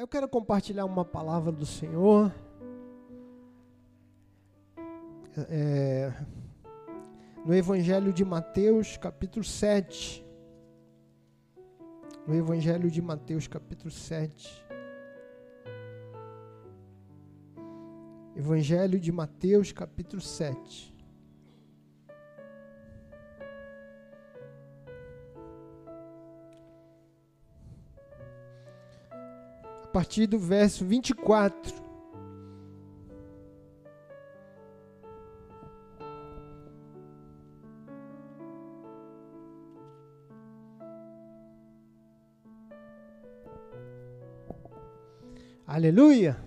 Eu quero compartilhar uma palavra do Senhor. É, no Evangelho de Mateus, capítulo 7. No Evangelho de Mateus, capítulo 7. Evangelho de Mateus, capítulo 7. A partir do verso 24. Aleluia.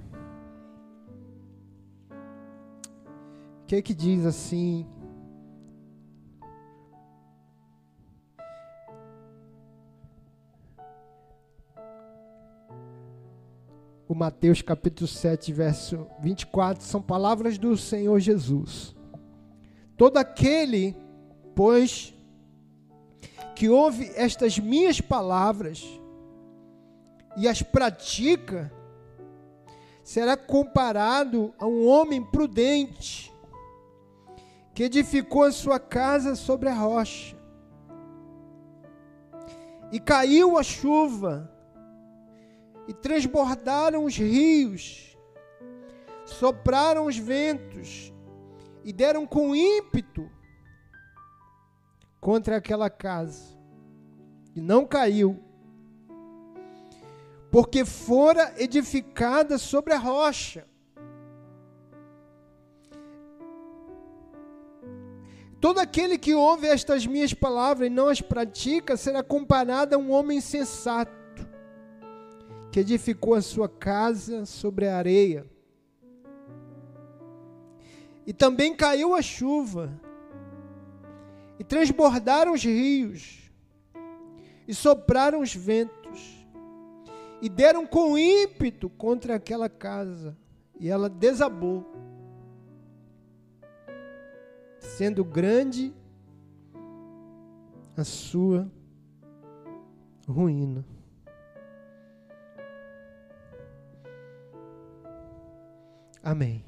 O que que diz assim? Mateus capítulo 7, verso 24, são palavras do Senhor Jesus. Todo aquele, pois, que ouve estas minhas palavras e as pratica, será comparado a um homem prudente que edificou a sua casa sobre a rocha. E caiu a chuva, e transbordaram os rios, sopraram os ventos, e deram com ímpeto contra aquela casa, e não caiu, porque fora edificada sobre a rocha. Todo aquele que ouve estas minhas palavras e não as pratica será comparado a um homem sensato, que edificou a sua casa sobre a areia. E também caiu a chuva, e transbordaram os rios, e sopraram os ventos e deram com ímpeto contra aquela casa, e ela desabou, sendo grande a sua ruína. Amém.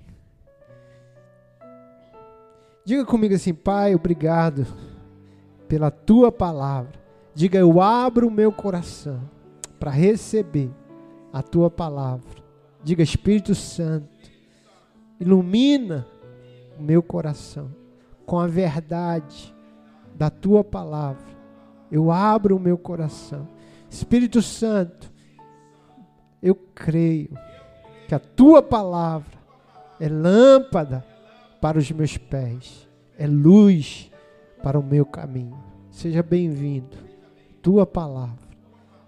Diga comigo assim, Pai, obrigado pela tua palavra. Diga, eu abro o meu coração para receber a tua palavra. Diga, Espírito Santo, ilumina o meu coração com a verdade da tua palavra. Eu abro o meu coração. Espírito Santo, eu creio que a tua palavra é lâmpada para os meus pés, é luz para o meu caminho. Seja bem-vindo. Tua palavra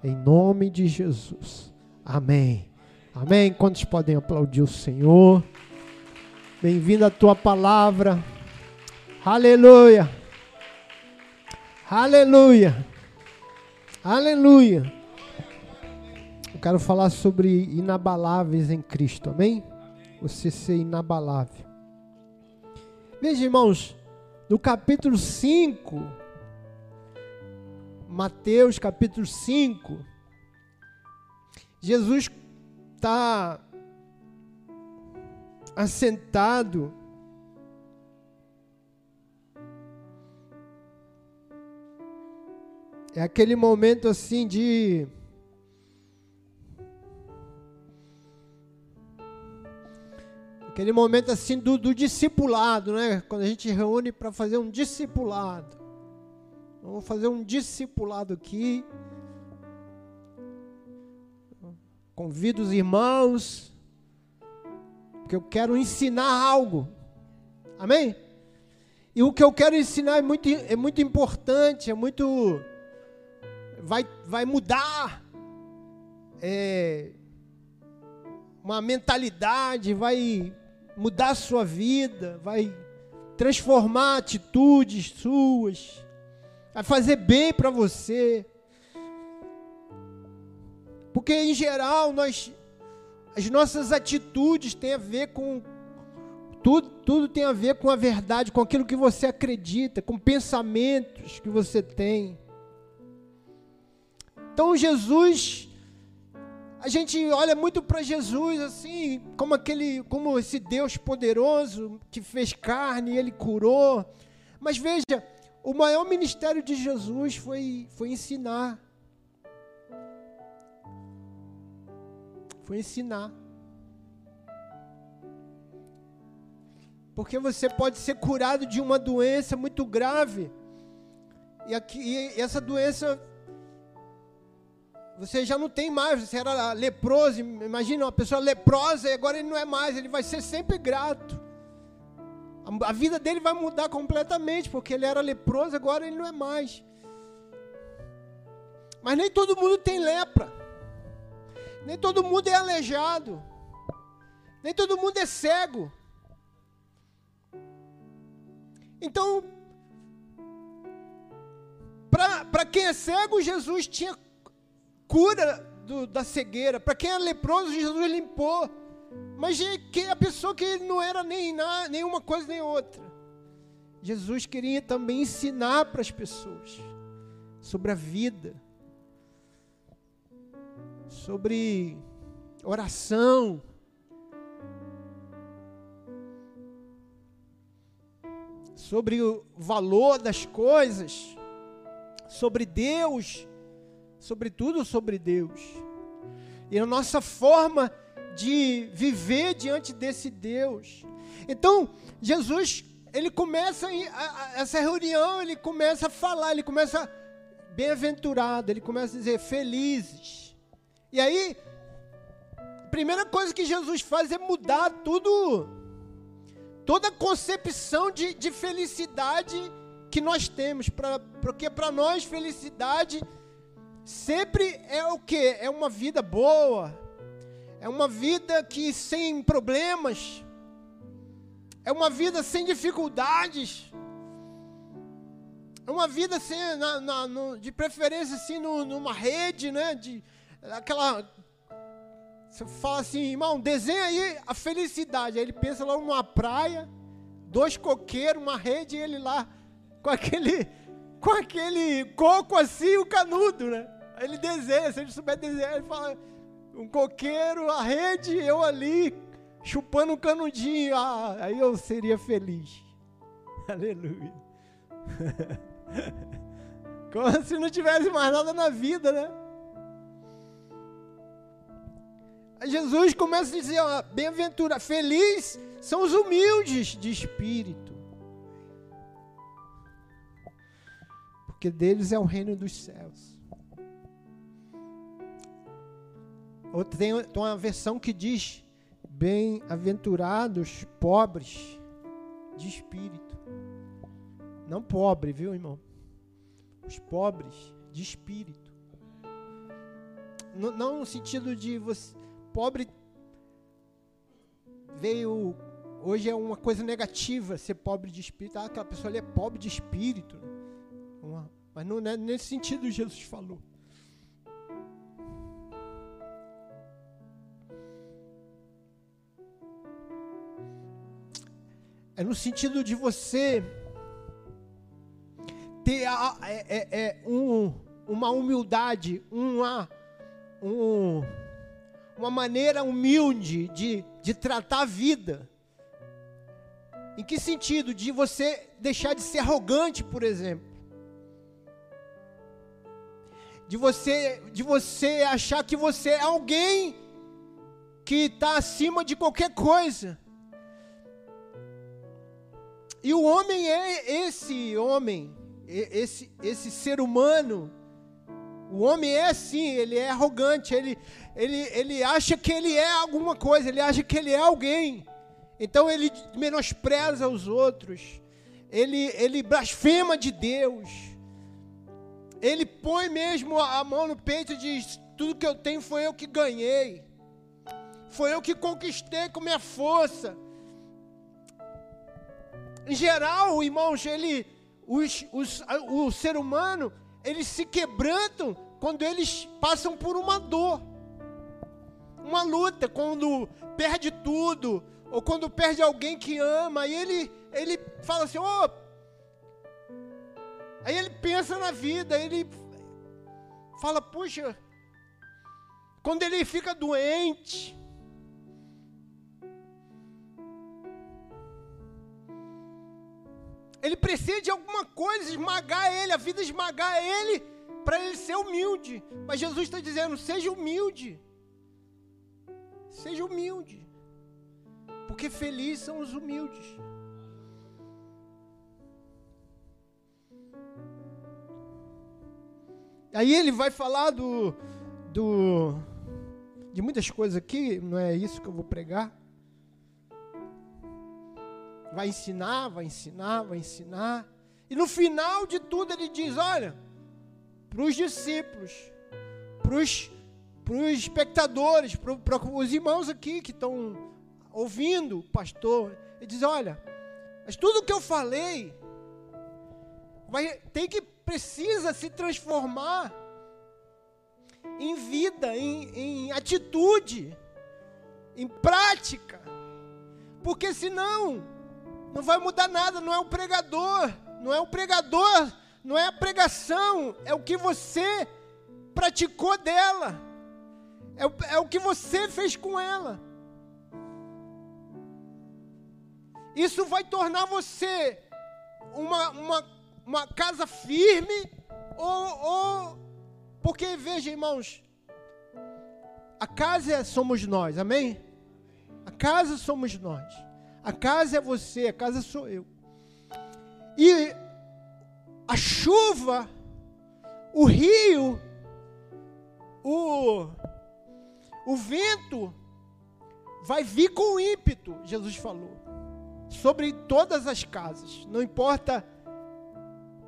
em nome de Jesus. Amém. Amém. Quantos podem aplaudir o Senhor? Bem-vindo à tua palavra. Aleluia. Aleluia. Aleluia. Eu quero falar sobre inabaláveis em Cristo. Amém? Você ser inabalável. Veja, irmãos, no capítulo 5 Mateus capítulo 5, Jesus está assentado É aquele momento assim de aquele momento assim do, do discipulado, né? Quando a gente reúne para fazer um discipulado. Vamos fazer um discipulado aqui. Convido os irmãos, porque eu quero ensinar algo. Amém? E o que eu quero ensinar é muito, é muito importante, é muito. Vai, vai mudar é, uma mentalidade, vai mudar sua vida, vai transformar atitudes suas vai fazer bem para você. Porque em geral nós as nossas atitudes têm a ver com tudo, tudo tem a ver com a verdade, com aquilo que você acredita, com pensamentos que você tem. Então Jesus A gente olha muito para Jesus assim, como aquele, como esse Deus poderoso que fez carne ele curou. Mas veja, o maior ministério de Jesus foi, foi ensinar. Foi ensinar. Porque você pode ser curado de uma doença muito grave. E, aqui, e essa doença você já não tem mais, você era leproso, imagina uma pessoa leprosa e agora ele não é mais, ele vai ser sempre grato. A, a vida dele vai mudar completamente, porque ele era leproso, agora ele não é mais. Mas nem todo mundo tem lepra. Nem todo mundo é aleijado. Nem todo mundo é cego. Então, para quem é cego, Jesus tinha cura do, da cegueira. Para quem é leproso, Jesus limpou. Mas a pessoa que não era nem na, nenhuma coisa nem outra. Jesus queria também ensinar para as pessoas sobre a vida, sobre oração, sobre o valor das coisas, sobre Deus sobretudo sobre Deus. E a nossa forma de viver diante desse Deus. Então, Jesus, ele começa essa reunião, ele começa a falar, ele começa bem-aventurado, ele começa a dizer felizes. E aí, a primeira coisa que Jesus faz é mudar tudo, toda a concepção de, de felicidade que nós temos, pra, porque para nós felicidade sempre é o que? É uma vida boa, é uma vida que sem problemas, é uma vida sem dificuldades, é uma vida assim, na, na, no, de preferência assim no, numa rede, né? De aquela você fala assim, irmão, desenha aí a felicidade. Aí ele pensa lá numa praia, dois coqueiros, uma rede, e ele lá com aquele com aquele coco assim, o canudo, né? Ele desenha, se ele souber desenhar, ele fala, um coqueiro, a rede, eu ali, chupando um canudinho, ah, aí eu seria feliz. Aleluia. Como se não tivesse mais nada na vida, né? Jesus começa a dizer, bem-aventura, feliz são os humildes de espírito. Porque deles é o reino dos céus. Tem, uma versão que diz: Bem-aventurados pobres de espírito. Não pobre, viu, irmão? Os pobres de espírito. Não, no sentido de você. Pobre veio. Hoje é uma coisa negativa ser pobre de espírito. Ah, aquela pessoa ali é pobre de espírito. Mas não é nesse sentido Jesus falou. É no sentido de você ter a, é, é, é um, uma humildade, uma, um, uma maneira humilde de, de tratar a vida. Em que sentido? De você deixar de ser arrogante, por exemplo. De você, de você achar que você é alguém que está acima de qualquer coisa. E o homem é esse homem, esse, esse ser humano. O homem é assim, ele é arrogante, ele, ele, ele acha que ele é alguma coisa, ele acha que ele é alguém. Então ele menospreza os outros, ele, ele blasfema de Deus, ele põe mesmo a mão no peito e diz: Tudo que eu tenho foi eu que ganhei, foi eu que conquistei com minha força. Em geral, irmãos, ele, os, os, o ser humano, eles se quebrantam quando eles passam por uma dor, uma luta, quando perde tudo, ou quando perde alguém que ama, aí ele, ele fala assim, oh, aí ele pensa na vida, ele fala, puxa, quando ele fica doente, ele precisa de alguma coisa esmagar ele, a vida esmagar ele, para ele ser humilde. Mas Jesus está dizendo: seja humilde. Seja humilde. Porque felizes são os humildes. Aí ele vai falar do, do de muitas coisas aqui, não é isso que eu vou pregar. Vai ensinar, vai ensinar, vai ensinar. E no final de tudo ele diz: olha, para os discípulos, para os espectadores, para os irmãos aqui que estão ouvindo o pastor, ele diz: olha, mas tudo que eu falei vai, tem que precisa se transformar em vida, em, em atitude, em prática. Porque senão não vai mudar nada, não é o pregador, não é o pregador, não é a pregação, é o que você praticou dela, é o, é o que você fez com ela. Isso vai tornar você uma, uma uma casa firme, ou, ou porque veja, irmãos, a casa somos nós, amém? A casa somos nós. A casa é você, a casa sou eu. E a chuva, o rio, o, o vento vai vir com ímpeto, Jesus falou, sobre todas as casas. Não importa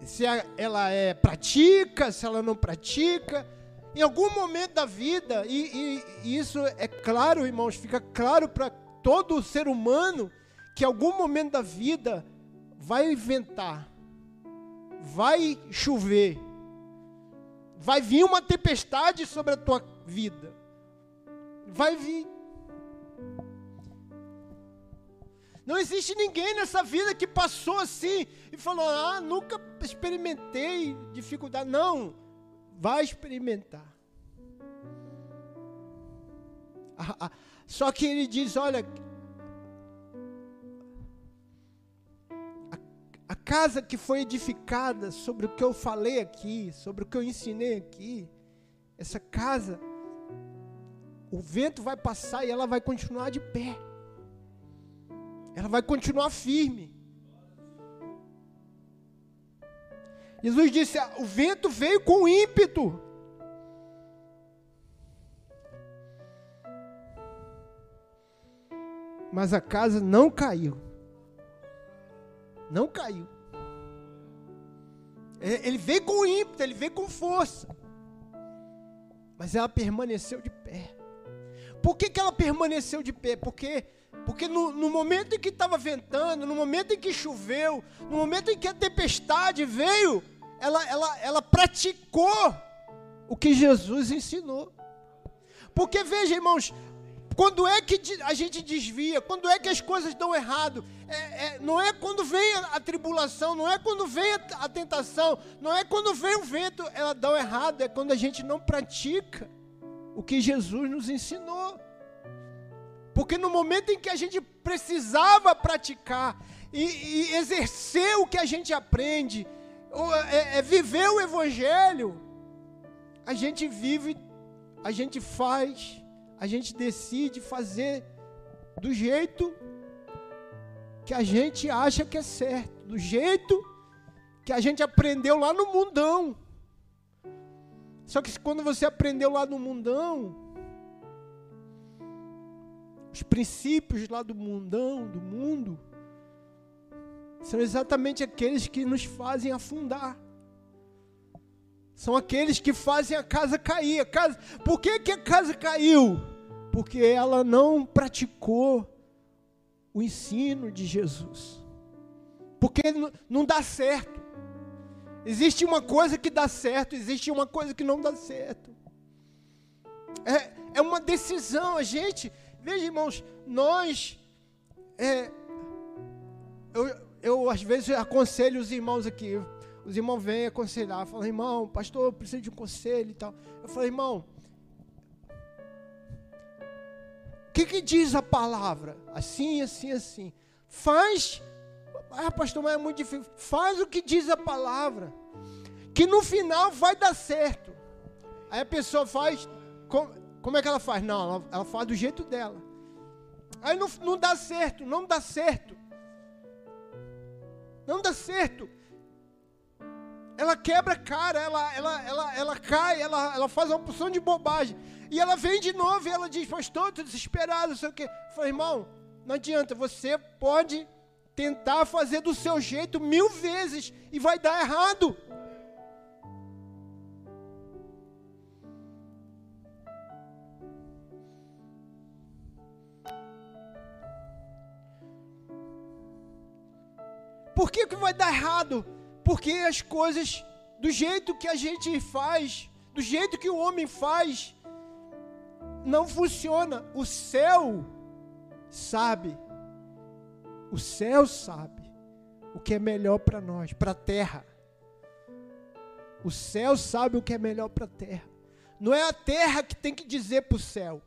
se ela é pratica, se ela não pratica. Em algum momento da vida, e, e, e isso é claro, irmãos, fica claro para todo ser humano que algum momento da vida vai inventar, vai chover, vai vir uma tempestade sobre a tua vida. Vai vir. Não existe ninguém nessa vida que passou assim e falou: Ah, nunca experimentei dificuldade. Não, vai experimentar. Ah, ah. Só que ele diz: Olha, casa que foi edificada sobre o que eu falei aqui, sobre o que eu ensinei aqui, essa casa, o vento vai passar e ela vai continuar de pé ela vai continuar firme. Jesus disse: ah, o vento veio com ímpeto. Mas a casa não caiu. Não caiu. Ele veio com ímpeto, ele veio com força. Mas ela permaneceu de pé. Por que, que ela permaneceu de pé? Porque porque no, no momento em que estava ventando, no momento em que choveu, no momento em que a tempestade veio, ela, ela, ela praticou o que Jesus ensinou. Porque veja, irmãos, quando é que a gente desvia, quando é que as coisas dão errado, é, é, não é quando vem a, tribulação, não é quando vem a, tentação, não é quando vem o vento, ela dá errado, é quando a gente não pratica o que Jesus nos ensinou. Porque no momento em que a gente precisava praticar e, e exercer o que a gente aprende, é, é viver o Evangelho, a gente vive, a gente faz, a gente decide fazer do jeito que a gente acha que é certo, do jeito que a gente aprendeu lá no mundão. Só que quando você aprendeu lá no mundão, os princípios lá do mundão, do mundo, são exatamente aqueles que nos fazem afundar. São aqueles que fazem a casa cair. A casa, por que, que a casa caiu? Porque ela não praticou o ensino de Jesus. Porque não dá certo. Existe uma coisa que dá certo, existe uma coisa que não dá certo. É, é uma decisão. A gente, Veja, irmãos, nós. É, eu, eu, às vezes, aconselho os irmãos aqui. Os irmãos vêm aconselhar, falam, irmão, pastor, eu preciso de um conselho e tal. Eu falei, irmão, que, que diz a palavra? Assim, assim, assim. Faz. Ah, pastor, mas é muito difícil. Faz o que diz a palavra. Que no final vai dar certo. Aí a pessoa faz. Como, como é que ela faz? Não, ela, ela faz do jeito dela. Aí não, não dá certo, não dá certo. Não dá certo. Ela quebra a cara, ela, ela, ela, ela cai, ela, ela faz uma porção de bobagem. E ela vem de novo e ela diz, pastor, estou desesperado, não sei o quê. Eu falei, irmão, não adianta, você pode tentar fazer do seu jeito mil vezes e vai dar errado. Por que, que vai dar errado? Porque as coisas, do jeito que a gente faz, do jeito que o homem faz, não funciona. O céu sabe, o céu sabe o que é melhor para nós, para a terra. O céu sabe o que é melhor para a terra. Não é a terra que tem que dizer para o céu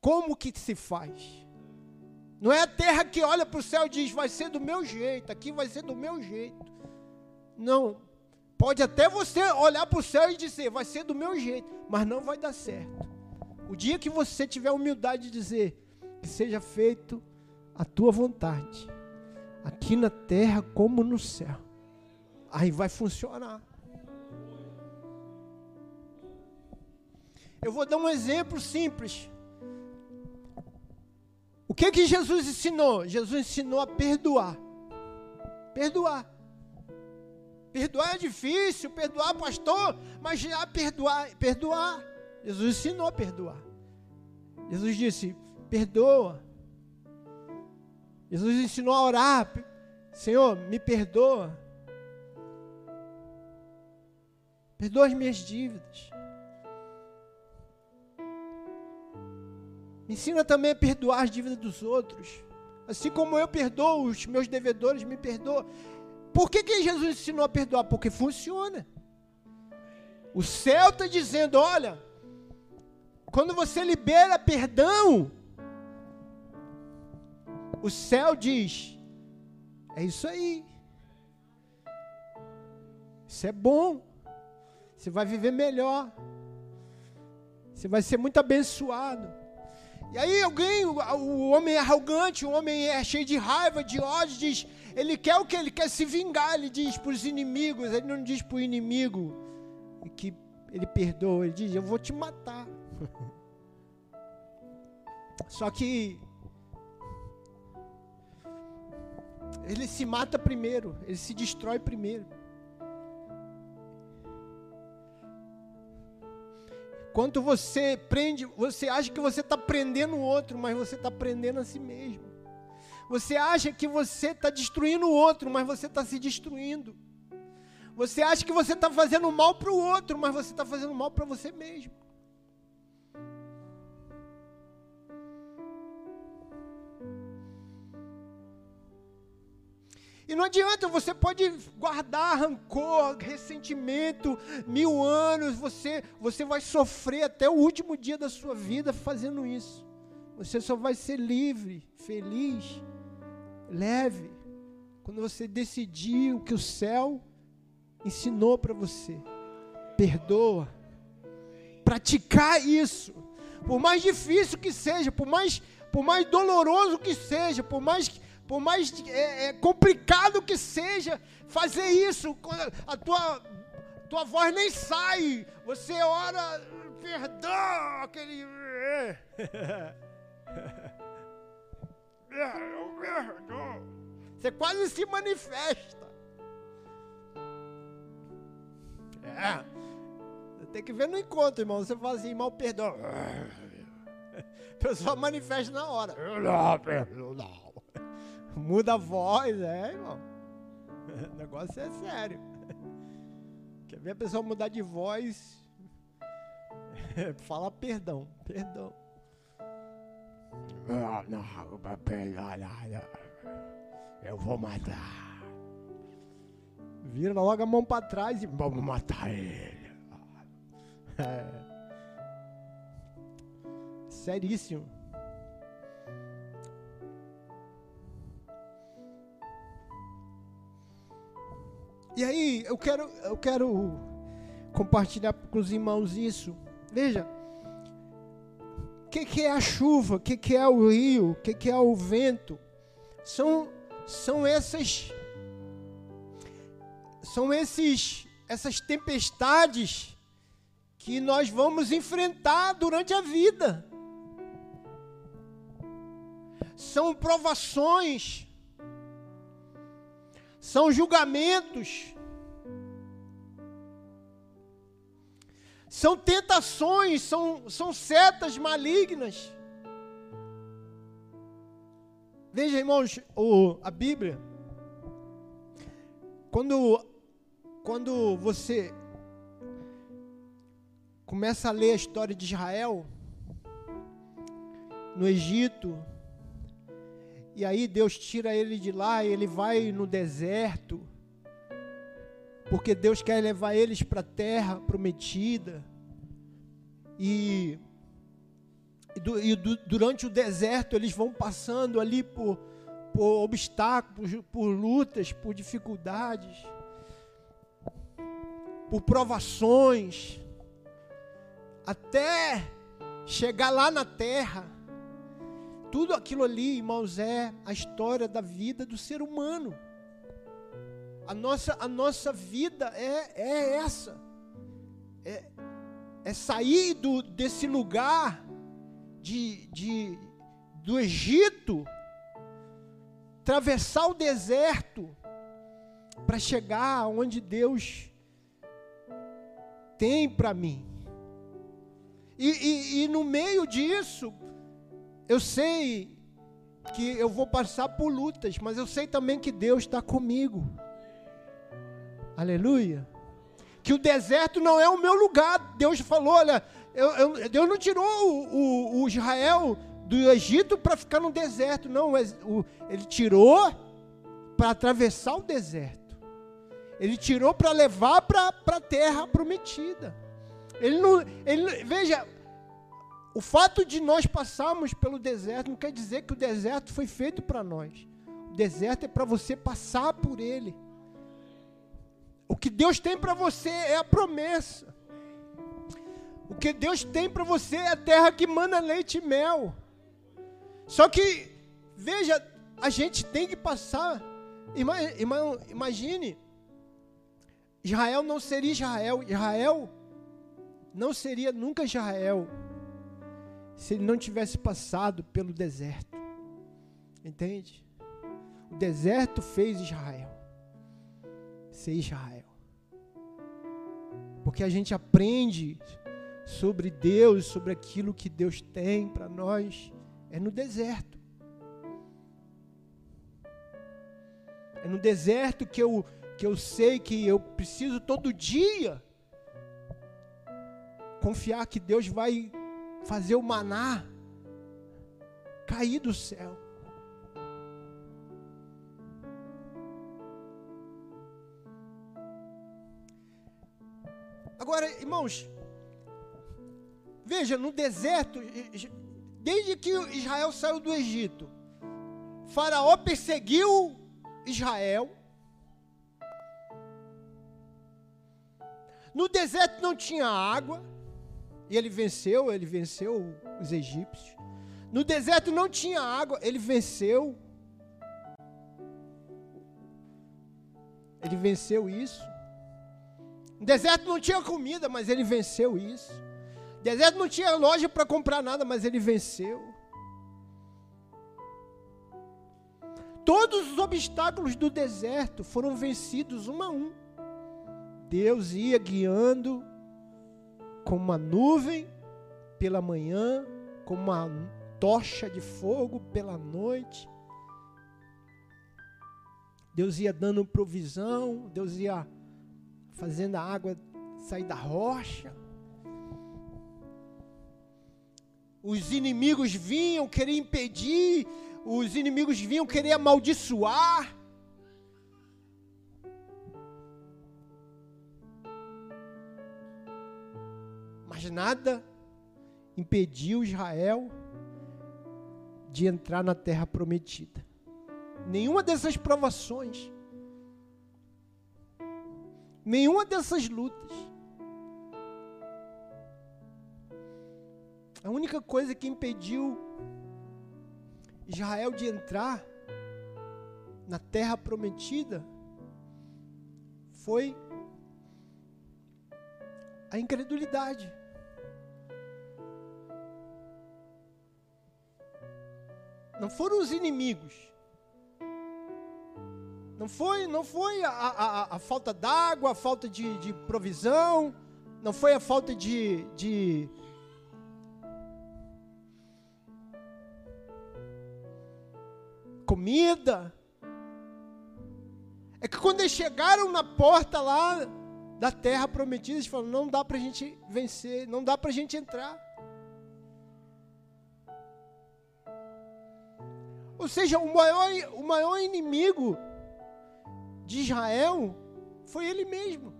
como que se faz. Não é a terra que olha para o céu e diz, vai ser do meu jeito, aqui vai ser do meu jeito. Não. Pode até você olhar para o céu e dizer, vai ser do meu jeito, mas não vai dar certo. O dia que você tiver humildade de dizer, que seja feito a tua vontade, aqui na terra como no céu, aí vai funcionar. Eu vou dar um exemplo simples. O que que Jesus ensinou? Jesus ensinou a perdoar. Perdoar. Perdoar é difícil, perdoar, pastor, mas já perdoar, perdoar. Jesus ensinou a perdoar. Jesus disse: perdoa. Jesus ensinou a orar. Senhor, me perdoa. Perdoa as minhas dívidas. Ensina também a perdoar as dívidas dos outros. Assim como eu perdoo os meus devedores, me perdoa. Por que, que Jesus ensinou a perdoar? Porque funciona. O céu está dizendo: olha, quando você libera perdão, o céu diz: é isso aí. Isso é bom. Você vai viver melhor. Você vai ser muito abençoado. E aí alguém, o, o homem é arrogante, o homem é cheio de raiva, de ódio, diz, ele quer o que? Ele quer se vingar, ele diz para os inimigos, ele não diz para o inimigo que ele perdoa, ele diz, eu vou te matar. Só que ele se mata primeiro, ele se destrói primeiro. Quanto você prende, você acha que você está prendendo o outro, mas você está prendendo a si mesmo. Você acha que você está destruindo o outro, mas você está se destruindo. Você acha que você está fazendo mal para o outro, mas você está fazendo mal para você mesmo. E não adianta, você pode guardar rancor, ressentimento, mil anos, você, você vai sofrer até o último dia da sua vida fazendo isso. Você só vai ser livre, feliz, leve, quando você decidir o que o céu ensinou para você. Perdoa. Praticar isso. Por mais difícil que seja, por mais, por mais doloroso que seja, por mais por mais é, é, complicado que seja fazer isso, a tua, tua voz nem sai, você ora, perdão, aquele. Você quase se manifesta. É. Tem que ver no encontro, irmão. Você fala assim, perdão. A pessoa manifesta na hora. Não, perdão. Muda a voz, é, irmão. O negócio é sério. Quer ver a pessoa mudar de voz? Fala perdão, perdão. Não, não, eu vou matar. Vira logo a mão para trás e vamos matar ele. É. Seríssimo. E aí, eu quero, eu quero compartilhar com os irmãos isso. Veja, o que, que, é a chuva? O que, que, é o rio? O que, que é o vento? São, são essas são esses essas tempestades que nós vamos enfrentar durante a vida. São provações, são julgamentos, são tentações, são, são setas malignas. Veja, irmãos, o, a Bíblia, quando, quando você começa a ler a história de Israel, no Egito, e aí Deus tira ele de lá e ele vai no deserto, porque Deus quer levar eles para a terra prometida. E, e, durante o deserto eles vão passando ali por, por obstáculos, por lutas, por dificuldades, por provações, até chegar lá na terra tudo aquilo ali, irmãos, é a história da vida do ser humano. A nossa, a nossa vida é, é essa. É, é sair do, desse lugar de, de, do Egito, atravessar o deserto, para chegar onde Deus tem para mim. E, e, e no meio disso, eu sei que eu vou passar por lutas, mas eu sei também que Deus está comigo. Aleluia. Que o deserto não é o meu lugar. Deus falou: olha, eu, eu, Deus não tirou o, o, o Israel do Egito para ficar no deserto, não. Ele tirou para atravessar o deserto. Ele tirou para levar para a terra prometida. Ele não, ele, veja, o fato de nós passarmos pelo deserto não quer dizer que o deserto foi feito para nós. O deserto é para você passar por ele. O que Deus tem para você é a promessa. O que Deus tem para você é a terra que manda leite e mel. Só que, veja, a gente tem que passar. Imagine, Israel não seria Israel. Israel não seria nunca Israel se ele não tivesse passado pelo deserto. Entende? O deserto fez Israel ser Israel. Porque a gente aprende sobre Deus, sobre aquilo que Deus tem para nós, é no deserto. É no deserto que eu, que eu sei que eu preciso todo dia confiar que Deus vai fazer o maná cair do céu. Agora, irmãos, veja, no deserto, desde que Israel saiu do Egito, Faraó perseguiu Israel. No deserto não tinha água. E ele venceu, ele venceu os egípcios. No deserto não tinha água, ele venceu. Ele venceu isso. No deserto não tinha comida, mas ele venceu isso. No deserto não tinha loja para comprar nada, mas ele venceu. Todos os obstáculos do deserto foram vencidos um a um. Deus ia guiando como uma nuvem pela manhã, como uma tocha de fogo pela noite. Deus ia dando provisão, Deus ia fazendo a água sair da rocha. Os inimigos vinham querer impedir, os inimigos vinham querer amaldiçoar. Nada impediu Israel de entrar na terra prometida. Nenhuma dessas provações. Nenhuma dessas lutas. A única coisa que impediu Israel de entrar na terra prometida foi a incredulidade. Não foram os inimigos. Não foi, não foi a, a, a falta d'água, a falta de, de, provisão, não foi a falta de, de comida. É que quando eles chegaram na porta lá da terra prometida, eles falaram: não dá para a gente vencer, não dá para a gente entrar. Ou seja, o maior, o maior inimigo de Israel foi ele mesmo.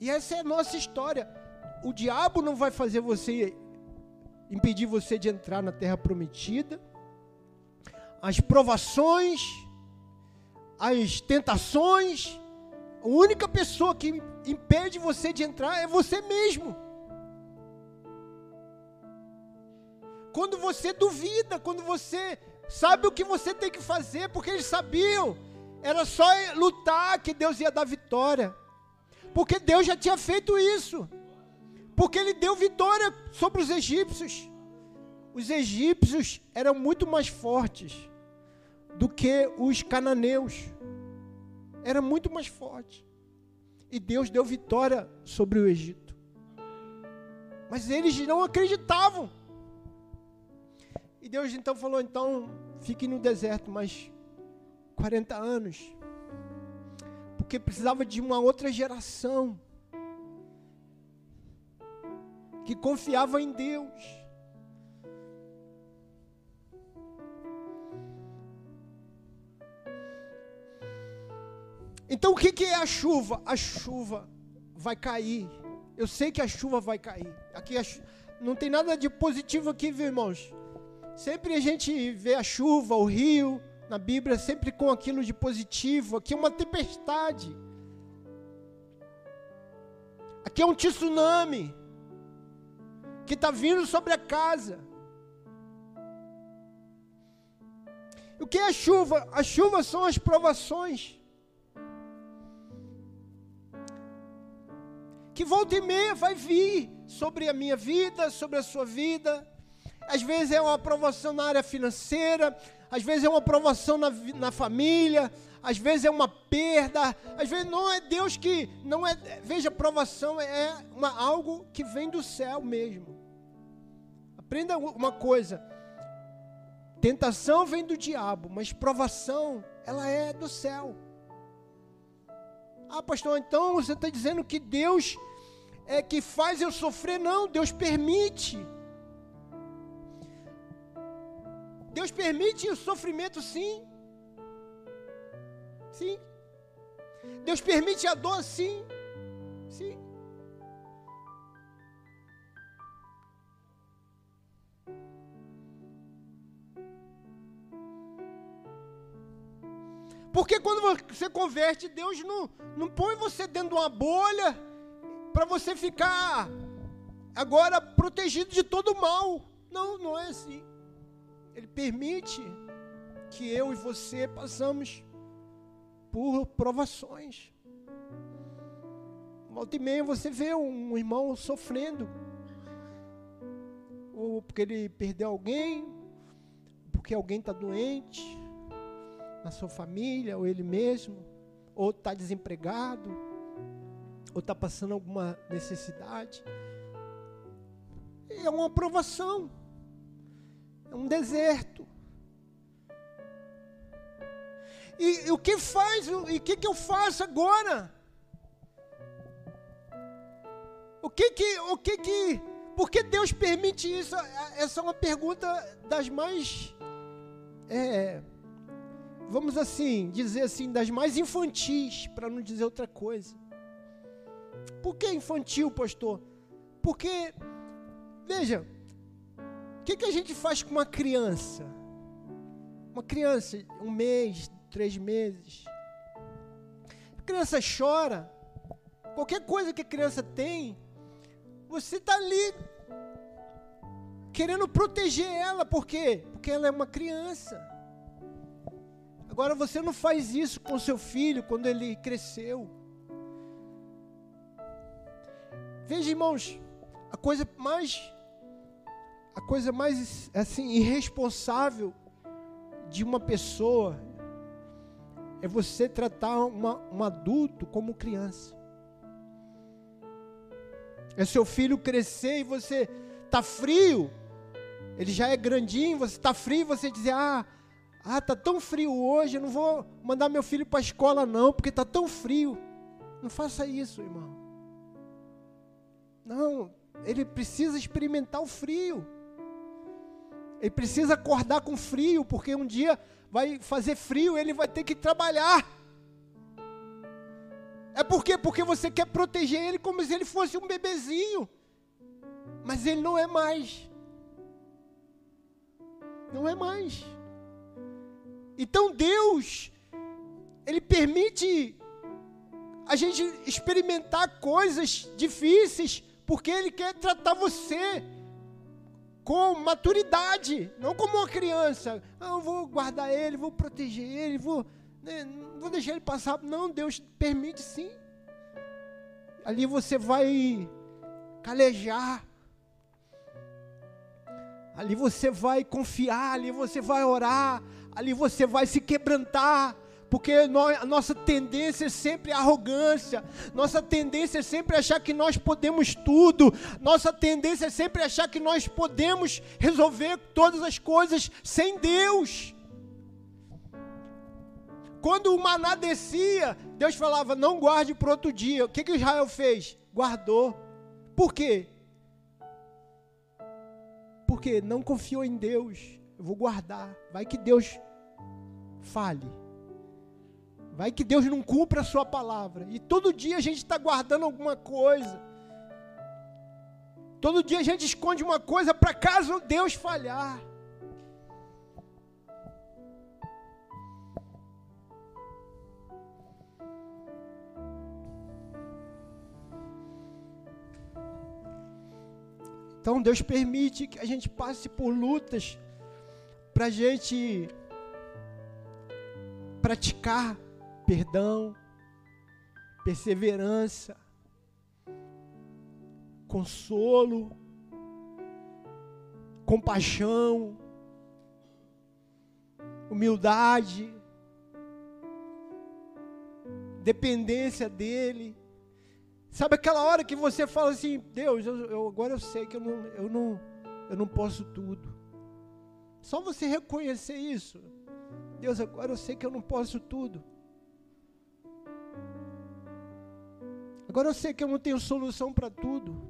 E essa é a nossa história. O diabo não vai fazer você impedir você de entrar na terra prometida. As provações, as tentações, a única pessoa que impede você de entrar é você mesmo. Quando você duvida, quando você sabe o que você tem que fazer, porque eles sabiam, era só lutar que Deus ia dar vitória. Porque Deus já tinha feito isso. Porque ele deu vitória sobre os egípcios. Os egípcios eram muito mais fortes do que os cananeus. Era muito mais forte. E Deus deu vitória sobre o Egito. Mas eles não acreditavam. E Deus então falou: então fique no deserto mais 40 anos. Porque precisava de uma outra geração que confiava em Deus. Então o que, que é a chuva? A chuva vai cair. Eu sei que a chuva vai cair. Aqui não tem nada de positivo aqui, viu, irmãos? Sempre a gente vê a chuva, o rio, na Bíblia, sempre com aquilo de positivo. Aqui é uma tempestade. Aqui é um tsunami que está vindo sobre a casa. O que é a chuva? A chuva são as provações. Que volta e meia vai vir sobre a minha vida, sobre a sua vida às vezes é uma aprovação na área financeira, às vezes é uma aprovação na, na família, às vezes é uma perda, às vezes não é Deus que não é, veja, provação é uma, algo que vem do céu mesmo. Aprenda uma coisa, tentação vem do diabo, mas provação ela é do céu. Ah, pastor, então você está dizendo que Deus é que faz eu sofrer? Não, Deus permite. Deus permite o sofrimento, sim. Sim. Deus permite a dor, sim. Sim. Porque quando você converte, Deus não, não põe você dentro de uma bolha para você ficar agora protegido de todo mal. Não, não é assim. Ele permite que eu e você passamos por provações. Volta e meia você vê um irmão sofrendo, ou porque ele perdeu alguém, porque alguém está doente na sua família, ou ele mesmo, ou está desempregado, ou está passando alguma necessidade. É uma aprovação. É um deserto. E, e o que faz? E o que, que eu faço agora? O que que, o que que, por que Deus permite isso? Essa é uma pergunta das mais, é, vamos assim, dizer assim, das mais infantis, para não dizer outra coisa. Por que infantil, pastor? Porque, veja, que, que a gente faz com uma criança? Uma criança, um mês, três meses. criança chora, qualquer coisa que a criança tem, você está ali querendo proteger ela, por quê? Porque ela é uma criança. Agora você não faz isso com seu filho quando ele cresceu. Veja, irmãos, a coisa mais a coisa mais assim irresponsável de uma pessoa é você tratar uma, um adulto como criança. É seu filho crescer e você tá frio. Ele já é grandinho, você está frio, você dizer: "Ah, ah, tá tão frio hoje, eu não vou mandar meu filho para a escola não, porque tá tão frio". Não faça isso, irmão. Não, ele precisa experimentar o frio. Ele precisa acordar com frio, porque um dia vai fazer frio, ele vai ter que trabalhar. É por quê? Porque você quer proteger ele como se ele fosse um bebezinho. Mas ele não é mais. Não é mais. Então Deus, Ele permite a gente experimentar coisas difíceis, porque Ele quer tratar você com maturidade, não como uma criança. Ah, eu vou guardar ele, vou proteger ele, vou, né, vou deixar ele passar. Não, Deus permite sim. Ali você vai calejar. Ali você vai confiar, ali você vai orar, ali você vai se quebrantar porque a nossa tendência é sempre arrogância, nossa tendência é sempre achar que nós podemos tudo, nossa tendência é sempre achar que nós podemos resolver todas as coisas sem Deus. Quando o maná descia, Deus falava: não guarde para outro dia. O que, que Israel fez? Guardou. Por quê? Porque não confiou em Deus. Eu vou guardar. Vai que Deus fale. Vai que Deus não cumpra a sua palavra. E todo dia a gente está guardando alguma coisa. Todo dia a gente esconde uma coisa para caso Deus falhar. Então Deus permite que a gente passe por lutas para a gente praticar perdão, perseverança, consolo, compaixão, humildade, dependência dele. Sabe aquela hora que você fala assim, Deus, eu, eu, agora eu sei que eu não, eu, não, eu não posso tudo. Só você reconhecer isso. Deus, agora eu sei que eu não posso tudo. Agora eu sei que eu não tenho solução para tudo.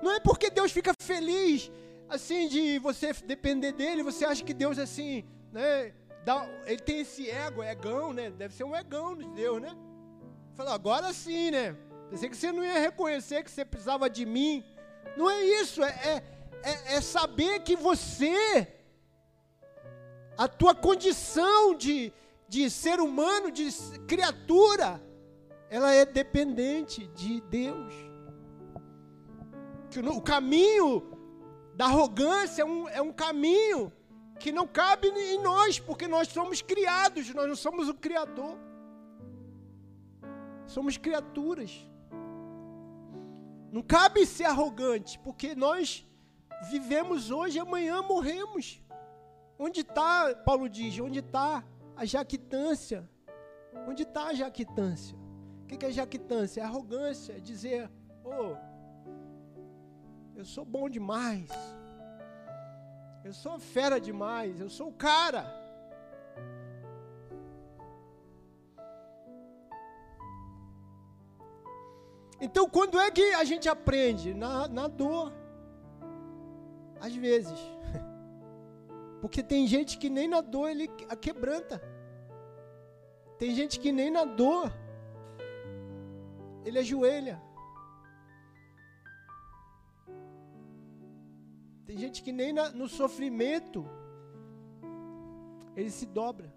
Não é porque Deus fica feliz assim de você depender dele, você acha que Deus assim, né, dá, ele tem esse ego, egão, né? Deve ser um egão de Deus, né? Fala, agora sim, né? Pensei que você não ia reconhecer que você precisava de mim. Não é isso, é, é, é, é saber que você, a tua condição de, de ser humano, de criatura, ela é dependente de Deus. Que o caminho da arrogância é um, é um caminho que não cabe em nós, porque nós somos criados, nós não somos o Criador. Somos criaturas. Não cabe ser arrogante, porque nós vivemos hoje e amanhã morremos. Onde está, Paulo diz, onde está a jactância. Onde está a jactância? O que é jactância? É arrogância, é dizer, oh, eu sou bom demais, eu sou fera demais, eu sou o cara. Então, quando é que a gente aprende? Na, na dor. Às vezes. Porque tem gente que nem na dor ele a quebranta. Tem gente que nem na dor ele ajoelha. Tem gente que nem na, no sofrimento ele se dobra.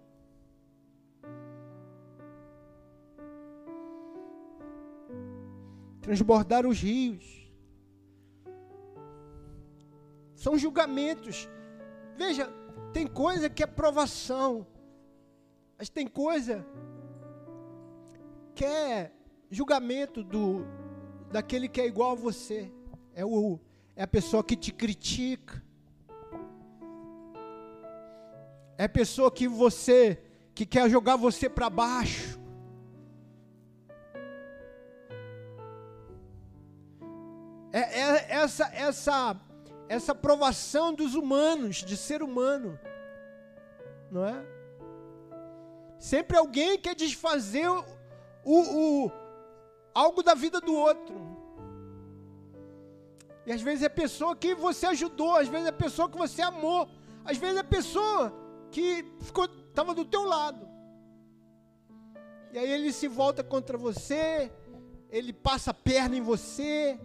Transbordar os rios. São julgamentos Veja, tem coisa que é provação, mas tem coisa que é julgamento do daquele que é igual a você. É o é a pessoa que te critica. É a pessoa que você que quer jogar você para baixo. É, é, essa essa essa provação dos humanos, de ser humano, não é? Sempre alguém quer desfazer o, o, o algo da vida do outro. E às vezes é pessoa que você ajudou, às vezes é pessoa que você amou, às vezes é pessoa que ficou estava do teu lado. E aí ele se volta contra você, ele passa a perna em você,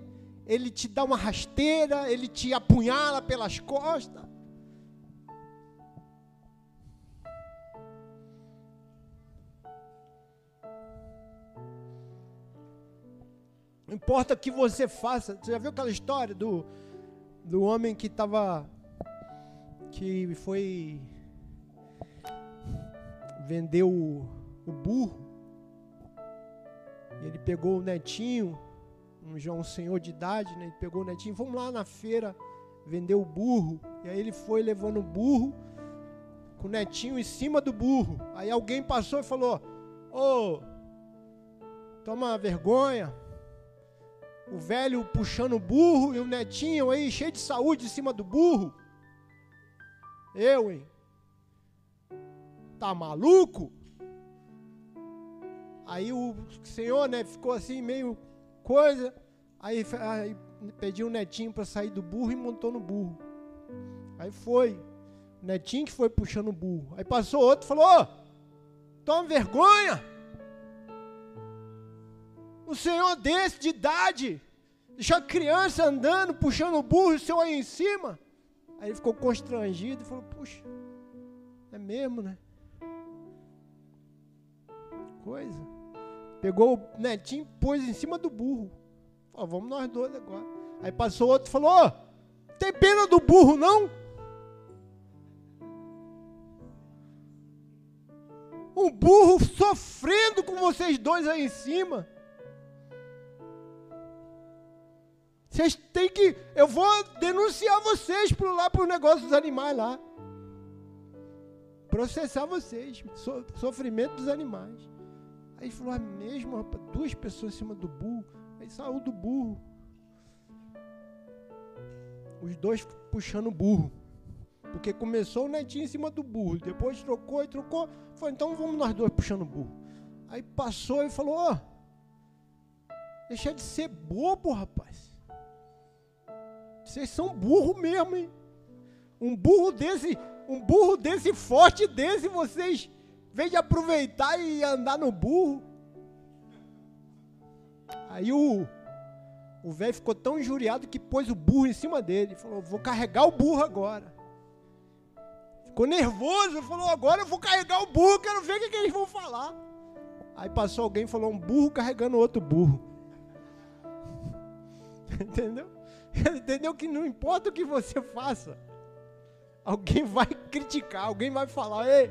ele te dá uma rasteira, ele te apunhala pelas costas. Não importa o que você faça. Você já viu aquela história do, do homem que estava. que foi. vendeu o, o burro. Ele pegou o netinho, um, já um senhor de idade, né? Ele pegou o netinho, vamos lá na feira vender o burro. E aí ele foi levando o burro com o netinho em cima do burro. Aí alguém passou e falou: Ô, oh, toma vergonha o velho puxando o burro e o netinho aí cheio de saúde em cima do burro. Eu, hein? Tá maluco? Aí o senhor, né, ficou assim meio coisa. Aí, aí pediu o netinho para sair do burro e montou no burro. Aí foi. O netinho que foi puxando o burro. Aí passou outro e falou: toma vergonha um senhor desse de idade, deixar criança andando, puxando o burro, o senhor aí em cima. Aí ele ficou constrangido e falou: Puxa, é mesmo, né? Coisa. Pegou o netinho pôs em cima do burro. Falou: Vamos nós dois agora. Aí passou outro e falou: oh, tem pena do burro não? Um burro sofrendo com vocês dois aí em cima. Vocês têm que. Eu vou denunciar vocês para lá para o negócio dos animais lá. Processar vocês. So, sofrimento dos animais. Aí falou, é mesmo, rapaz, duas pessoas em cima do burro. Aí saiu do burro. Os dois puxando o burro. Porque começou o netinho em cima do burro. Depois trocou e trocou. Foi, então vamos nós dois puxando o burro. Aí passou e falou, ó. Oh, deixa de ser bobo, rapaz. Vocês são burro mesmo, hein? Um burro desse, um burro desse forte desse, vocês vêm de aproveitar e andar no burro. Aí o o velho ficou tão injuriado que pôs o burro em cima dele. Falou: Vou carregar o burro agora. Ficou nervoso. Falou: Agora eu vou carregar o burro. Quero ver o que, que eles vão falar. Aí passou alguém e falou: Um burro carregando outro burro. Entendeu? Entendeu que não importa o que você faça, alguém vai criticar, alguém vai falar, ei.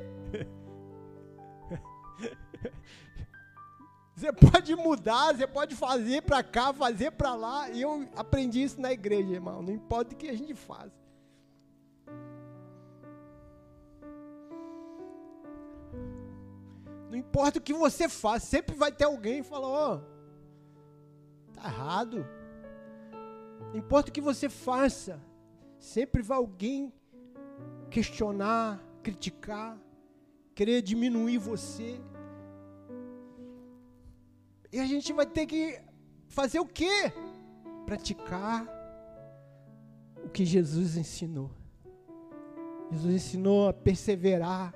Você pode mudar, você pode fazer para cá, fazer para lá. E eu aprendi isso na igreja, irmão. Não importa o que a gente faz. Não importa o que você faz, sempre vai ter alguém que fala, ó, oh, tá errado. Não importa o que você faça, sempre vai alguém questionar, criticar, querer diminuir você. E a gente vai ter que fazer o quê? Praticar o que Jesus ensinou. Jesus ensinou a perseverar.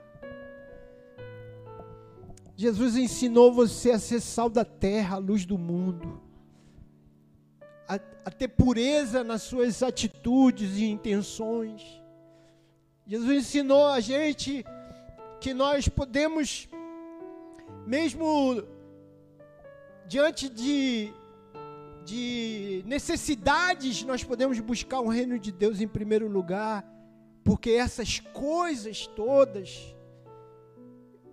Jesus ensinou você a ser sal da terra, a luz do mundo a, a ter pureza nas suas atitudes e intenções. Jesus ensinou a gente que nós podemos, mesmo diante de de necessidades, nós podemos buscar o reino de Deus em primeiro lugar, porque essas coisas todas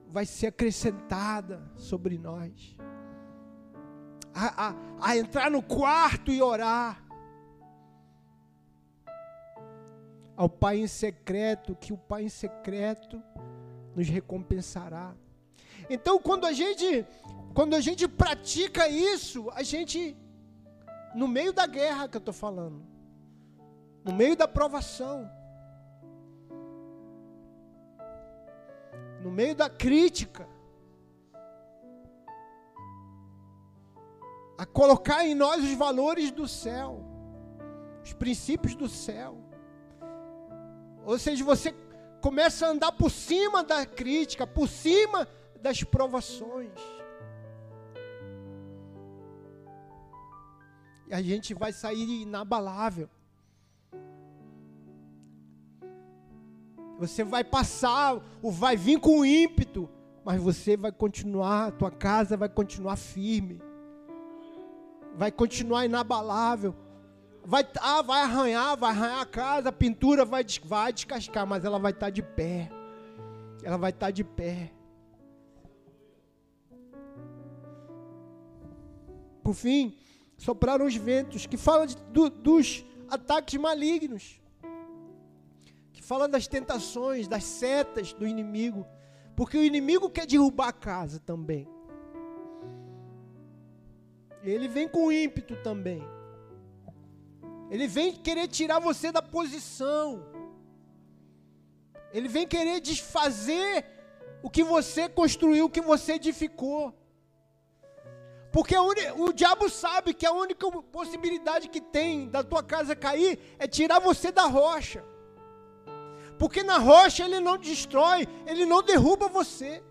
vai ser acrescentada sobre nós. A, a, a entrar no quarto e orar. Ao Pai em secreto, que o Pai em secreto nos recompensará. Então, quando a gente, quando a gente pratica isso, a gente, no meio da guerra que eu estou falando, no meio da provação, no meio da crítica, a colocar em nós os valores do céu, os princípios do céu. Ou seja, você começa a andar por cima da crítica, por cima das provações. E a gente vai sair inabalável. Você vai passar, o vai vir com ímpeto, mas você vai continuar, a tua casa vai continuar firme. Vai continuar inabalável. Vai, ah, vai arranhar, vai arranhar a casa, a pintura vai, vai descascar, mas ela vai estar de pé. Ela vai estar de pé. Por fim, sopraram os ventos, que fala de, do, dos ataques malignos fala das tentações, das setas do inimigo, porque o inimigo quer derrubar a casa também. Ele vem com ímpeto também. Ele vem querer tirar você da posição. Ele vem querer desfazer o que você construiu, o que você edificou. Porque o diabo sabe que a única possibilidade que tem da tua casa cair é tirar você da rocha. Porque na rocha ele não destrói, ele não derruba você.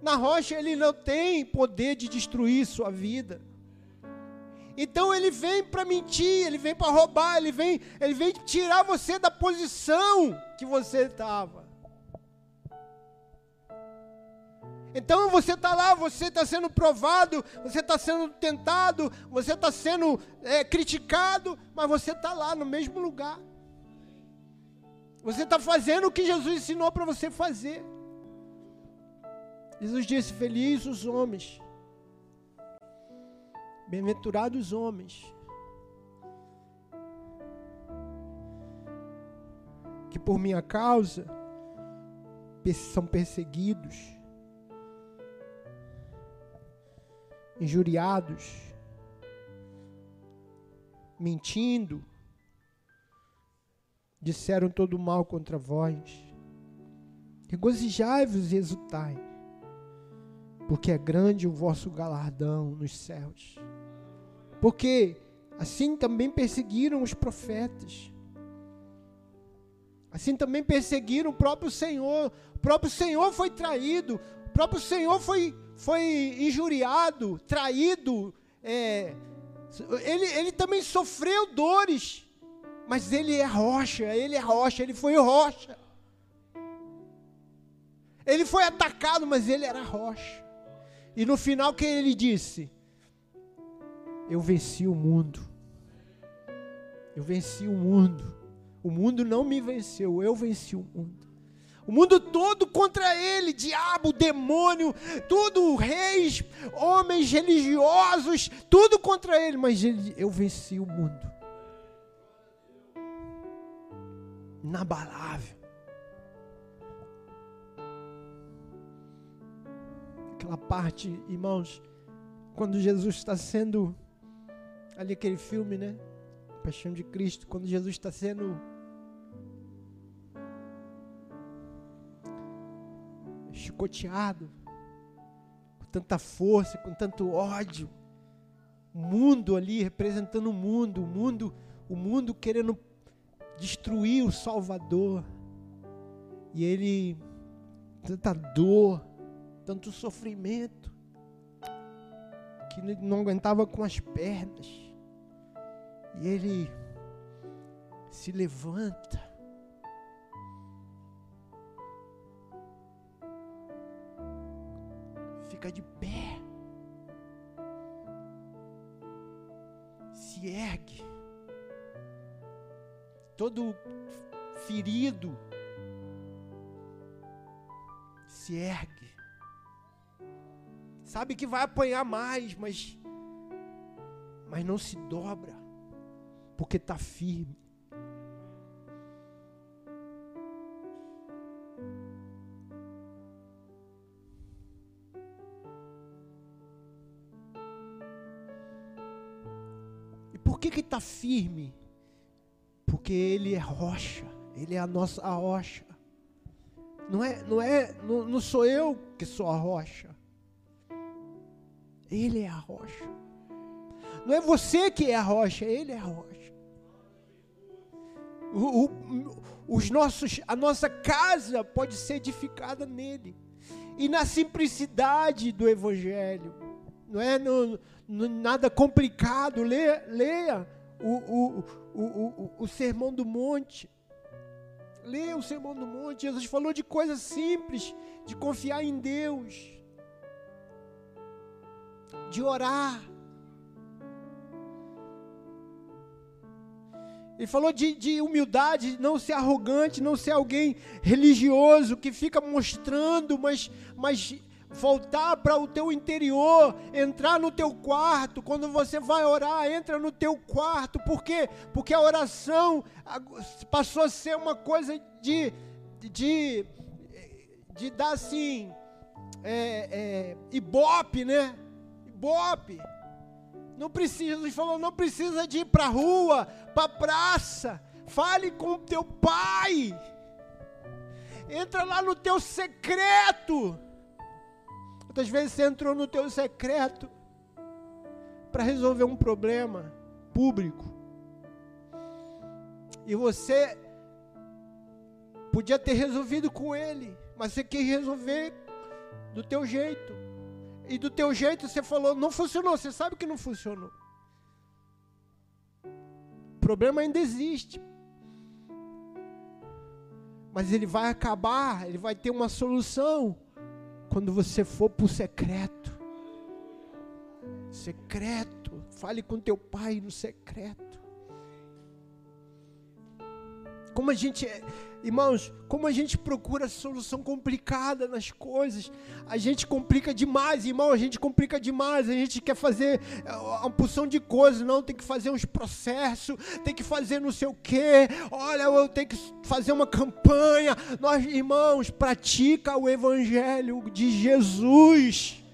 Na rocha ele não tem poder de destruir sua vida. Então ele vem para mentir, ele vem para roubar, ele vem, ele vem tirar você da posição que você estava. Então você está lá, você está sendo provado, você está sendo tentado, você está sendo é, criticado, mas você está lá no mesmo lugar. Você está fazendo o que Jesus ensinou para você fazer. Jesus disse: Felizes os homens, bem-aventurados os homens, que por minha causa são perseguidos injuriados, mentindo, disseram todo mal contra vós. Regozijai-vos e exultai, porque é grande o vosso galardão nos céus. Porque assim também perseguiram os profetas. Assim também perseguiram o próprio Senhor. O próprio Senhor foi traído. O próprio Senhor foi foi injuriado, traído, é, ele, ele também sofreu dores, mas ele é rocha, ele é rocha, ele foi rocha. Ele foi atacado, mas ele era rocha. E no final, que ele disse? Eu venci o mundo. Eu venci o mundo. O mundo não me venceu, eu venci o mundo. O mundo todo contra ele, diabo, demônio, tudo, reis, homens religiosos, tudo contra ele, mas ele, eu venci o mundo. Inabalável. Aquela parte, irmãos, quando Jesus está sendo, ali aquele filme, né? Paixão de Cristo, quando Jesus está sendo chicoteado, com tanta força, com tanto ódio. O mundo ali representando o mundo, o mundo, o mundo querendo destruir o Salvador. E ele tanta dor, tanto sofrimento, que não aguentava com as pernas. E ele se levanta de pé. Se ergue. Todo ferido se ergue. Sabe que vai apanhar mais, mas mas não se dobra, porque está firme. Por que está firme? Porque Ele é rocha, Ele é a nossa rocha. Não é, não é, não, não sou eu que sou a rocha. Ele é a rocha. Não é você que é a rocha, Ele é a rocha. O, o, os nossos, a nossa casa pode ser edificada nele e na simplicidade do Evangelho. Não é no, no nada complicado. Leia, leia o, o, o, o, Sermão do Monte. Leia o Sermão do Monte. Jesus falou de coisas simples, de confiar em Deus, de orar Ele falou de, de humildade, não ser arrogante, não ser alguém religioso que fica mostrando, mas, mas voltar para o teu interior, entrar no teu quarto. Quando você vai orar, entra no teu quarto. Por quê? Porque a oração passou a ser uma coisa de, de, de dar assim, é, é, ibope, né? Ibope. Não precisa, ele falou, não precisa de ir para a rua, para a praça. Fale com teu pai. Entra lá no teu secreto. Quantas vezes você entrou no teu secreto para resolver um problema público? E você podia ter resolvido com ele, mas você quis resolver do teu jeito e do teu jeito você falou, não funcionou, você sabe que não funcionou. O problema ainda existe. Mas ele vai acabar, ele vai ter uma solução quando você for para o secreto. Secreto. Fale com teu pai no secreto. Como a gente é, Irmãos, como a gente procura solução complicada nas coisas, a gente complica demais, irmão, a gente complica demais, a gente quer fazer é, uma porção de coisas, não, tem que fazer uns processos, tem que fazer não sei o quê, olha, eu tenho que fazer uma campanha. Nós, irmãos, pratica o evangelho de Jesus.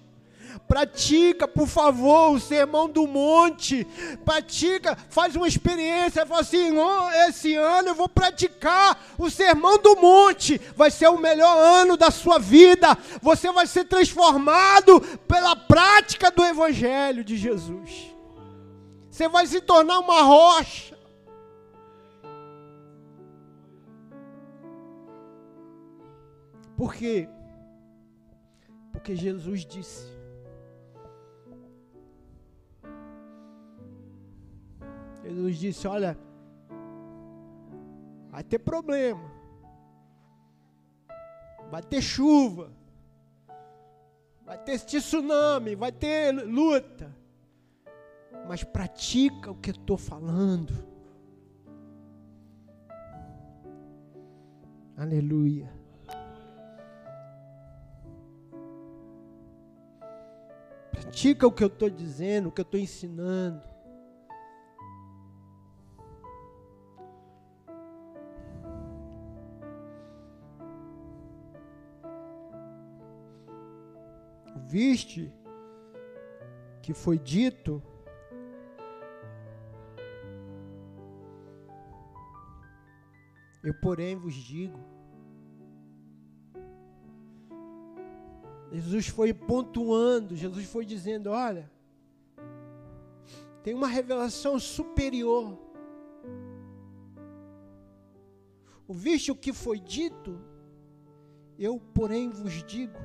Pratica, por favor, o sermão do monte. Pratica, faz uma experiência. Fala assim: oh, esse ano eu vou praticar o sermão do monte. Vai ser o melhor ano da sua vida. Você vai ser transformado pela prática do Evangelho de Jesus. Você vai se tornar uma rocha. Por quê? Porque Jesus disse: Jesus disse: Olha, vai ter problema, vai ter chuva, vai ter tsunami, vai ter luta, mas pratica o que eu estou falando. Aleluia. Pratica o que eu estou dizendo, o que eu estou ensinando. Viste que foi dito Eu, porém, vos digo. Jesus foi pontuando, Jesus foi dizendo: olha, tem uma revelação superior. Ouviste o que foi dito? Eu, porém, vos digo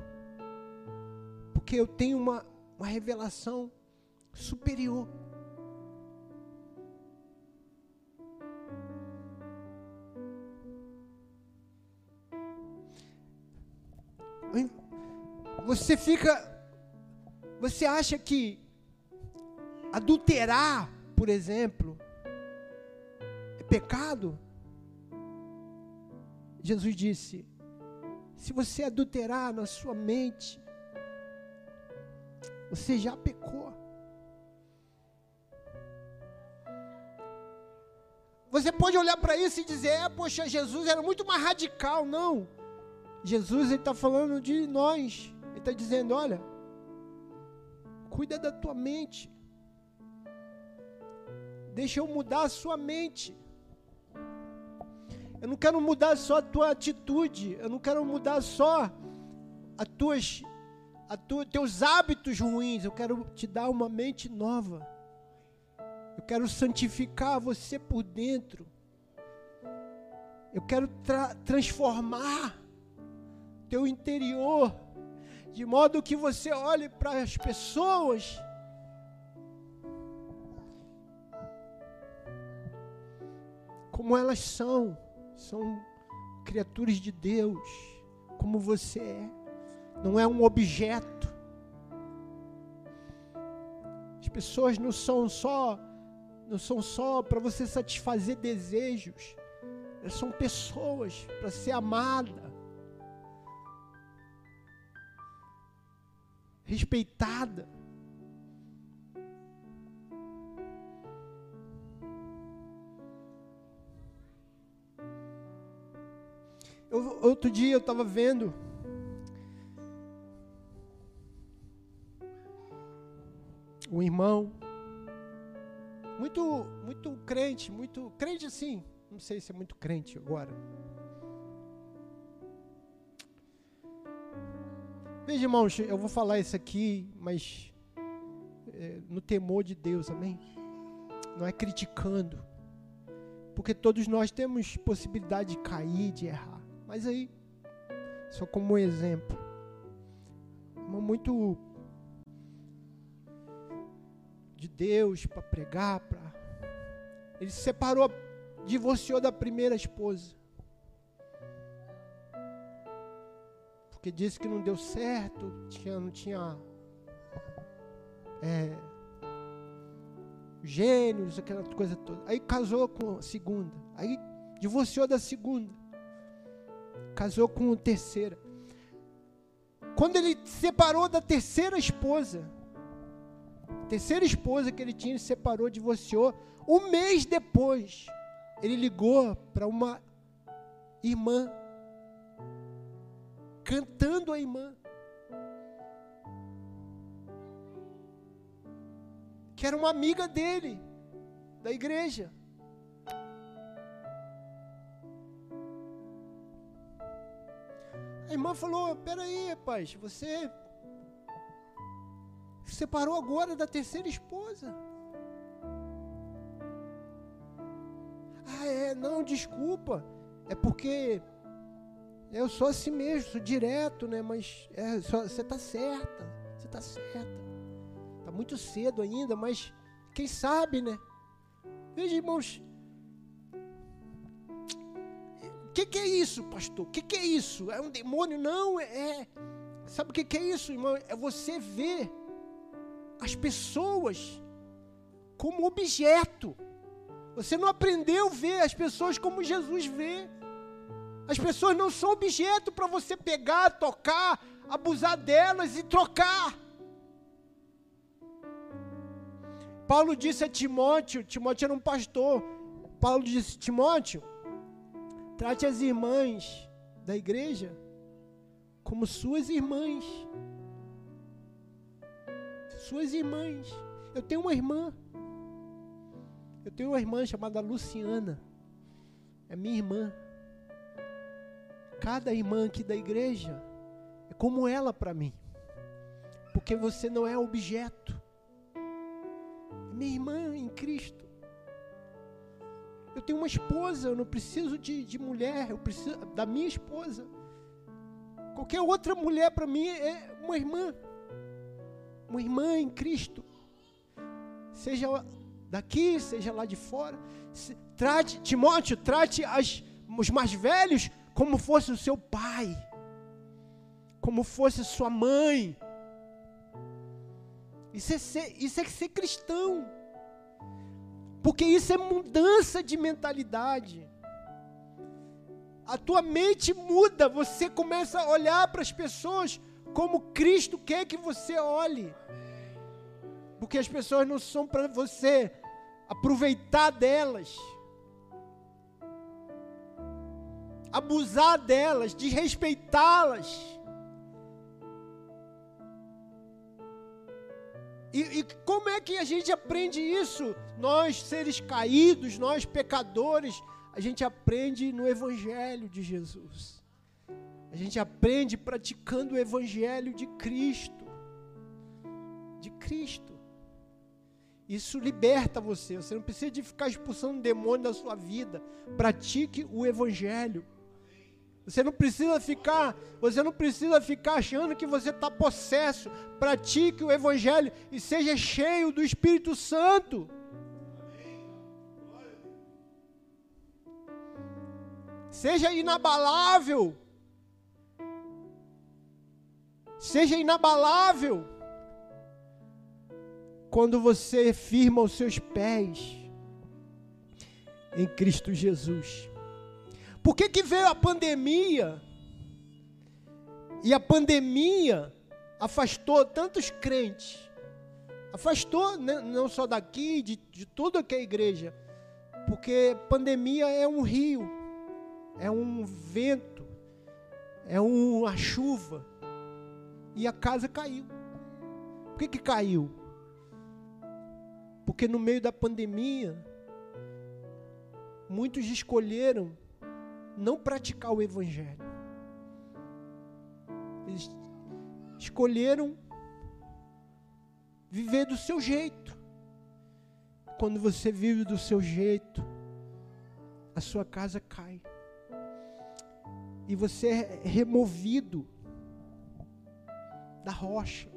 porque eu tenho uma, uma revelação superior. Você fica Você acha que adulterar, por exemplo, é pecado? Jesus disse: se você adulterar na sua mente, você já pecou. Você pode olhar para isso e dizer, é, poxa, Jesus era muito mais radical. Não. Jesus está falando de nós. Ele está dizendo, olha, cuida da tua mente. Deixa eu mudar a sua mente. Eu não quero mudar só a tua atitude. Eu não quero mudar só as tuas, a tua, teus hábitos ruins. Eu quero te dar uma mente nova. Eu quero santificar você por dentro. Eu quero tra transformar teu interior, de modo que você olhe para as pessoas como elas são, são criaturas de Deus, como você é, não é um objeto. As pessoas não são só não são só para você satisfazer desejos, elas são pessoas para ser amada, respeitada. Outro dia eu estava vendo um irmão muito, muito crente, muito crente assim. Não sei se é muito crente agora. Veja, irmãos, eu vou falar isso aqui, mas é, no temor de Deus, amém? Não é criticando. Porque todos nós temos possibilidade de cair, de errar. Mas aí, só como um exemplo. Muito de Deus para pregar, ele se separou, divorciou da primeira esposa. Porque disse que não deu certo, tinha, não tinha é, gênios, aquela coisa toda. Aí casou com a segunda. Aí divorciou da segunda. Casou com a terceira. Quando ele se separou da terceira esposa, terceira esposa que ele tinha, ele separou, divorciou. Um mês depois, ele ligou para uma irmã, cantando a irmã. Que era uma amiga dele, da igreja. A irmã falou: Peraí, rapaz, você separou agora da terceira esposa. Ah, é, não, desculpa. É porque eu sou assim mesmo, sou direto, né? Mas é, só, você está certa, você está certa. Está muito cedo ainda, mas quem sabe, né? Veja, irmãos, o que, que, é isso, pastor? O que, que, é isso? É um demônio? Não, é. é sabe o que, que é isso, irmão? É você ver as pessoas como objeto. Você não aprendeu a ver as pessoas como Jesus vê. As pessoas não são objeto para você pegar, tocar, abusar delas e trocar. Paulo disse a Timóteo, Timóteo era um pastor. Paulo disse: Timóteo, trate as irmãs da igreja como suas irmãs suas irmãs. Eu tenho uma irmã. Eu tenho uma irmã chamada Luciana. É minha irmã. Cada irmã aqui da igreja é como ela para mim. Porque você não é objeto. É minha irmã em Cristo. Eu tenho uma esposa, eu não preciso de, de mulher, eu preciso da minha esposa. Qualquer outra mulher para mim é uma irmã uma irmã em Cristo, seja daqui, seja lá de fora. Trate, Timóteo, trate as, os mais velhos como fosse o seu pai, como fosse sua mãe. Isso é ser, isso é ser cristão. Porque isso é mudança de mentalidade. A tua mente muda, você começa a olhar para as pessoas como Cristo quer que você olhe. Porque as pessoas não são para você aproveitar delas, abusar delas, desrespeitá-las. E, e, como é que a gente aprende isso? Nós, seres caídos, nós, pecadores, a gente aprende no Evangelho de Jesus. A gente aprende praticando o Evangelho de Cristo. De Cristo. Isso liberta você. Você não precisa de ficar expulsando demônio da sua vida. Pratique o Evangelho. Você não precisa ficar, você não precisa ficar achando que você está possesso. Pratique o Evangelho e seja cheio do Espírito Santo. Seja inabalável. Seja inabalável. Quando você firma os seus pés em Cristo Jesus. Por que, que veio a pandemia? E a pandemia afastou tantos crentes. Afastou né, não só daqui, de, de toda que é igreja. Porque pandemia é um rio, é um vento, é uma chuva. E a casa caiu. Por que, que caiu? Porque no meio da pandemia, muitos escolheram não praticar o Evangelho. Eles escolheram viver do seu jeito. Quando você vive do seu jeito, a sua casa cai. E você é removido da rocha.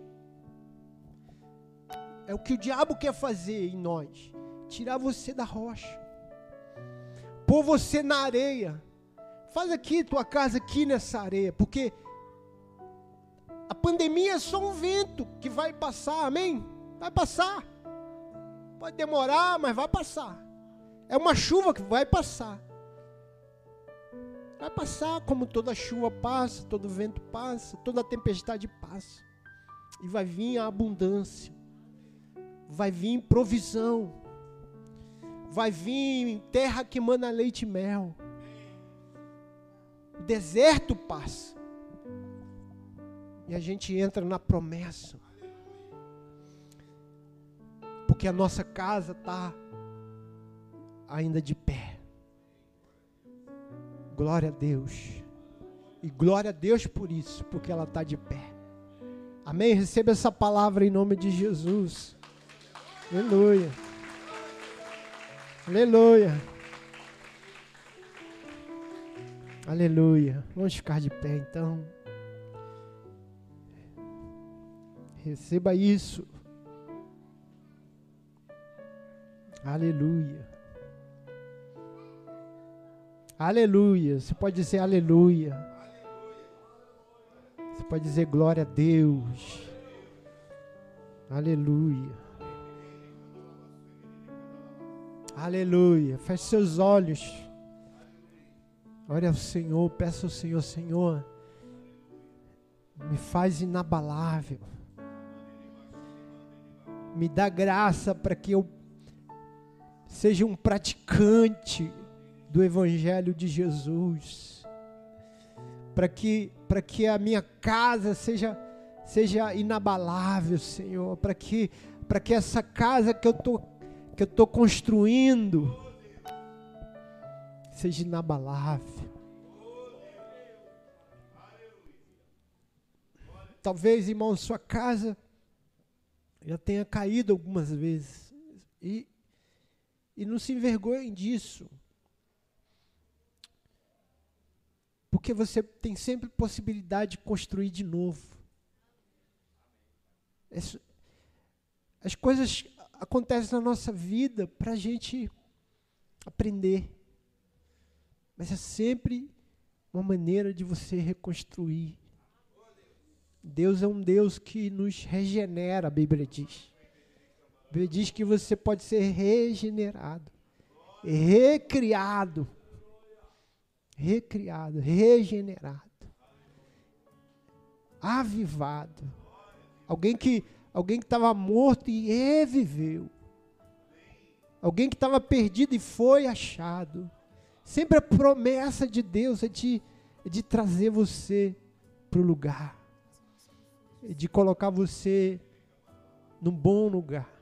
É o que o diabo quer fazer em nós: tirar você da rocha, pôr você na areia Faz aqui tua casa aqui nessa areia, porque a pandemia é só um vento que vai passar, amém? Vai passar. Pode demorar, mas vai passar. É uma chuva que vai passar. Vai passar como toda chuva passa, todo vento passa, toda tempestade passa. E vai vir a abundância. Vai vir provisão. Vai vir terra que manda leite e mel o deserto passa. E a gente entra na promessa. Porque a nossa casa está ainda de pé. Glória a Deus. E glória a Deus por isso, porque ela está de pé. Amém? Receba essa palavra em nome de Jesus. Aleluia. Aleluia. Aleluia. Vamos ficar de pé então. Receba isso. Aleluia. Aleluia. Você pode dizer aleluia. Você pode dizer glória a Deus. Aleluia. Aleluia. Feche seus olhos. Ore ao Senhor, peça ao Senhor, Senhor, me faz inabalável. Me dá graça para que eu seja um praticante do Evangelho de Jesus. Para que, que a minha casa seja, seja inabalável, Senhor. Para que, que essa casa que eu tô, que tô construindo seja inabalável. Talvez, irmão, sua casa já tenha caído algumas vezes. E, e não se envergonhem disso. Porque você tem sempre possibilidade de construir de novo. As coisas acontecem na nossa vida para a gente aprender. Mas é sempre uma maneira de você reconstruir. Deus é um Deus que nos regenera, a Bíblia diz. Diz que você pode ser regenerado, recriado, recriado, regenerado, avivado. Alguém que alguém que estava morto e reviveu. Alguém que estava perdido e foi achado. Sempre a promessa de Deus é de, é de trazer você para o lugar, é de colocar você num bom lugar.